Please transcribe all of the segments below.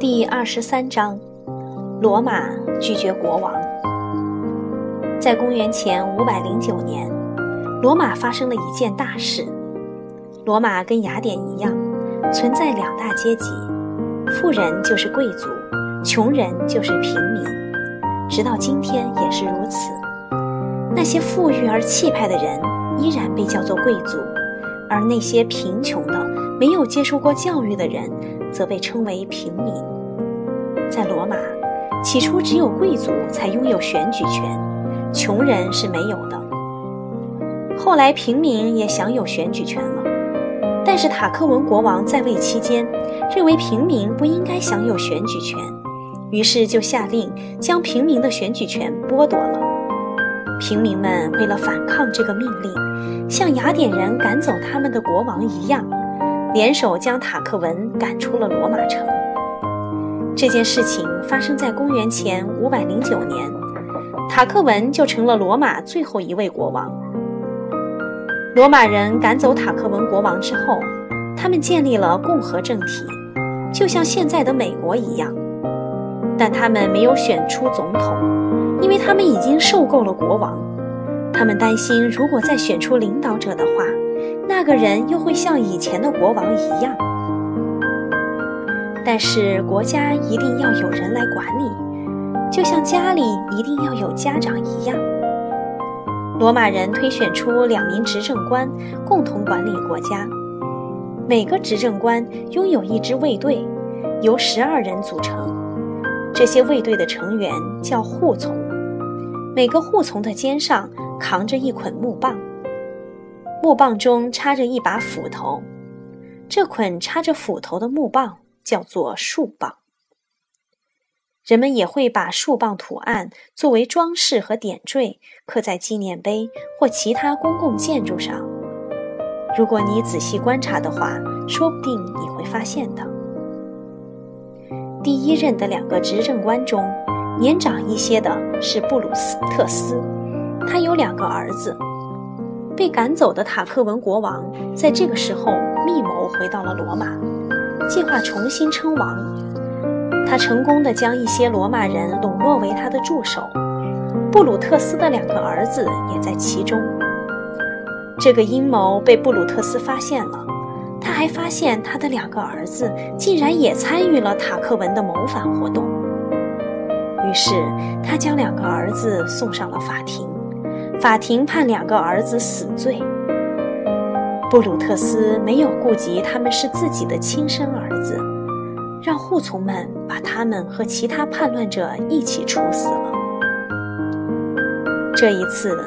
第二十三章，罗马拒绝国王。在公元前五百零九年，罗马发生了一件大事。罗马跟雅典一样，存在两大阶级：富人就是贵族，穷人就是平民。直到今天也是如此。那些富裕而气派的人依然被叫做贵族，而那些贫穷的、没有接受过教育的人，则被称为平民。在罗马，起初只有贵族才拥有选举权，穷人是没有的。后来平民也享有选举权了，但是塔克文国王在位期间，认为平民不应该享有选举权，于是就下令将平民的选举权剥夺了。平民们为了反抗这个命令，像雅典人赶走他们的国王一样，联手将塔克文赶出了罗马城。这件事情发生在公元前五百零九年，塔克文就成了罗马最后一位国王。罗马人赶走塔克文国王之后，他们建立了共和政体，就像现在的美国一样，但他们没有选出总统。因为他们已经受够了国王，他们担心，如果再选出领导者的话，那个人又会像以前的国王一样。但是国家一定要有人来管理，就像家里一定要有家长一样。罗马人推选出两名执政官，共同管理国家。每个执政官拥有一支卫队，由十二人组成。这些卫队的成员叫护从。每个护从的肩上扛着一捆木棒，木棒中插着一把斧头，这捆插着斧头的木棒叫做树棒。人们也会把树棒图案作为装饰和点缀，刻在纪念碑或其他公共建筑上。如果你仔细观察的话，说不定你会发现的。第一任的两个执政官中。年长一些的是布鲁斯特斯，他有两个儿子。被赶走的塔克文国王在这个时候密谋回到了罗马，计划重新称王。他成功的将一些罗马人笼络为他的助手，布鲁特斯的两个儿子也在其中。这个阴谋被布鲁特斯发现了，他还发现他的两个儿子竟然也参与了塔克文的谋反活动。于是，他将两个儿子送上了法庭，法庭判两个儿子死罪。布鲁特斯没有顾及他们是自己的亲生儿子，让护从们把他们和其他叛乱者一起处死了。这一次，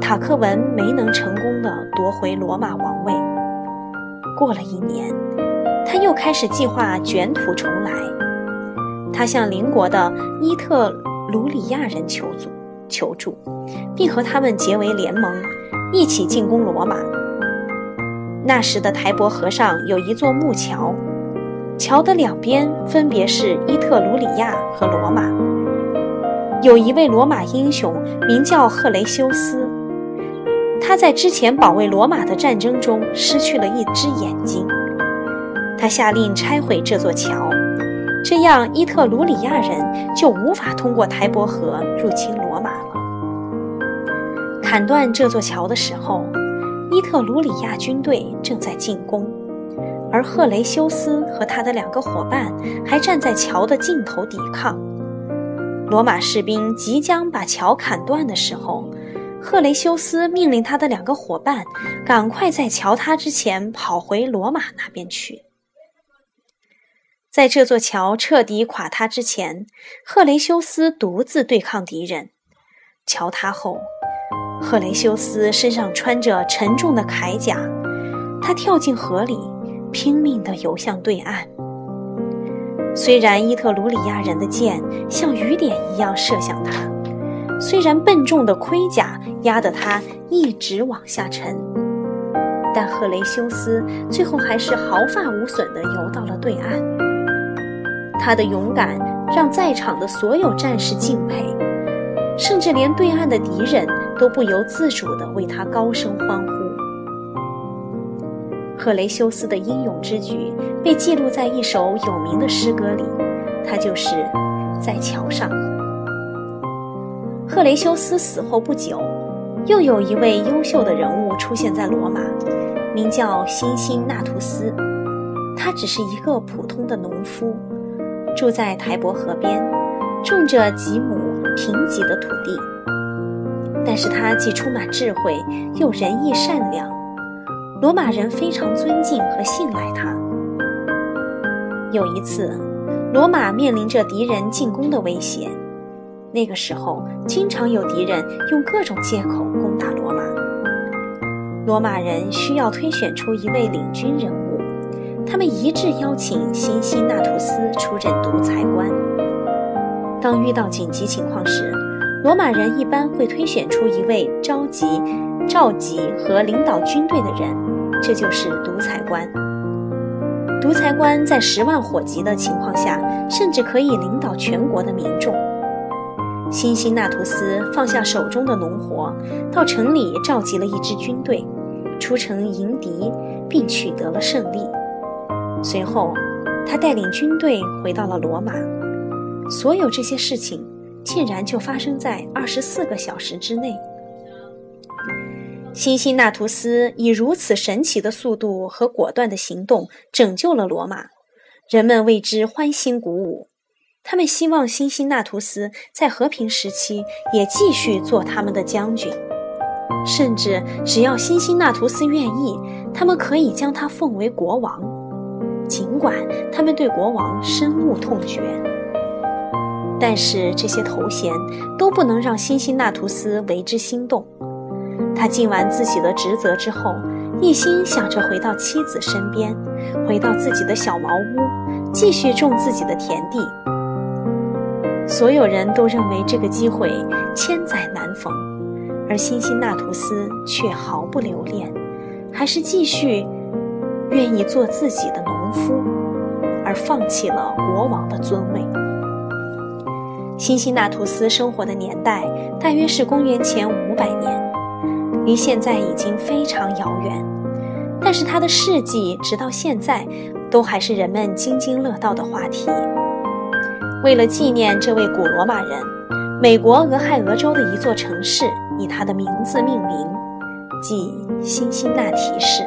塔克文没能成功的夺回罗马王位。过了一年，他又开始计划卷土重来。他向邻国的伊特鲁里亚人求助，求助，并和他们结为联盟，一起进攻罗马。那时的台伯河上有一座木桥，桥的两边分别是伊特鲁里亚和罗马。有一位罗马英雄名叫赫雷修斯，他在之前保卫罗马的战争中失去了一只眼睛，他下令拆毁这座桥。这样，伊特鲁里亚人就无法通过台伯河入侵罗马了。砍断这座桥的时候，伊特鲁里亚军队正在进攻，而赫雷修斯和他的两个伙伴还站在桥的尽头抵抗。罗马士兵即将把桥砍断的时候，赫雷修斯命令他的两个伙伴赶快在桥塌之前跑回罗马那边去。在这座桥彻底垮塌之前，赫雷修斯独自对抗敌人。桥塌后，赫雷修斯身上穿着沉重的铠甲，他跳进河里，拼命地游向对岸。虽然伊特鲁里亚人的箭像雨点一样射向他，虽然笨重的盔甲压得他一直往下沉，但赫雷修斯最后还是毫发无损地游到了对岸。他的勇敢让在场的所有战士敬佩，甚至连对岸的敌人都不由自主地为他高声欢呼。赫雷修斯的英勇之举被记录在一首有名的诗歌里，他就是在桥上。赫雷修斯死后不久，又有一位优秀的人物出现在罗马，名叫辛辛那图斯。他只是一个普通的农夫，住在台伯河边，种着几亩贫瘠的土地。但是他既充满智慧，又仁义善良，罗马人非常尊敬和信赖他。有一次，罗马面临着敌人进攻的威胁，那个时候经常有敌人用各种借口攻打罗马。罗马人需要推选出一位领军人物，他们一致邀请辛辛那图斯出任独裁官。当遇到紧急情况时，罗马人一般会推选出一位召集、召集和领导军队的人，这就是独裁官。独裁官在十万火急的情况下，甚至可以领导全国的民众。辛辛那图斯放下手中的农活，到城里召集了一支军队，出城迎敌，并取得了胜利。随后，他带领军队回到了罗马。所有这些事情。竟然就发生在二十四个小时之内。辛辛那图斯以如此神奇的速度和果断的行动拯救了罗马，人们为之欢欣鼓舞。他们希望辛辛那图斯在和平时期也继续做他们的将军，甚至只要辛辛那图斯愿意，他们可以将他奉为国王，尽管他们对国王深恶痛绝。但是这些头衔都不能让辛辛那图斯为之心动。他尽完自己的职责之后，一心想着回到妻子身边，回到自己的小茅屋，继续种自己的田地。所有人都认为这个机会千载难逢，而辛辛那图斯却毫不留恋，还是继续愿意做自己的农夫，而放弃了国王的尊位。辛辛那图斯生活的年代大约是公元前五百年，离现在已经非常遥远。但是他的事迹直到现在都还是人们津津乐道的话题。为了纪念这位古罗马人，美国俄亥俄州的一座城市以他的名字命名，即辛辛那提市。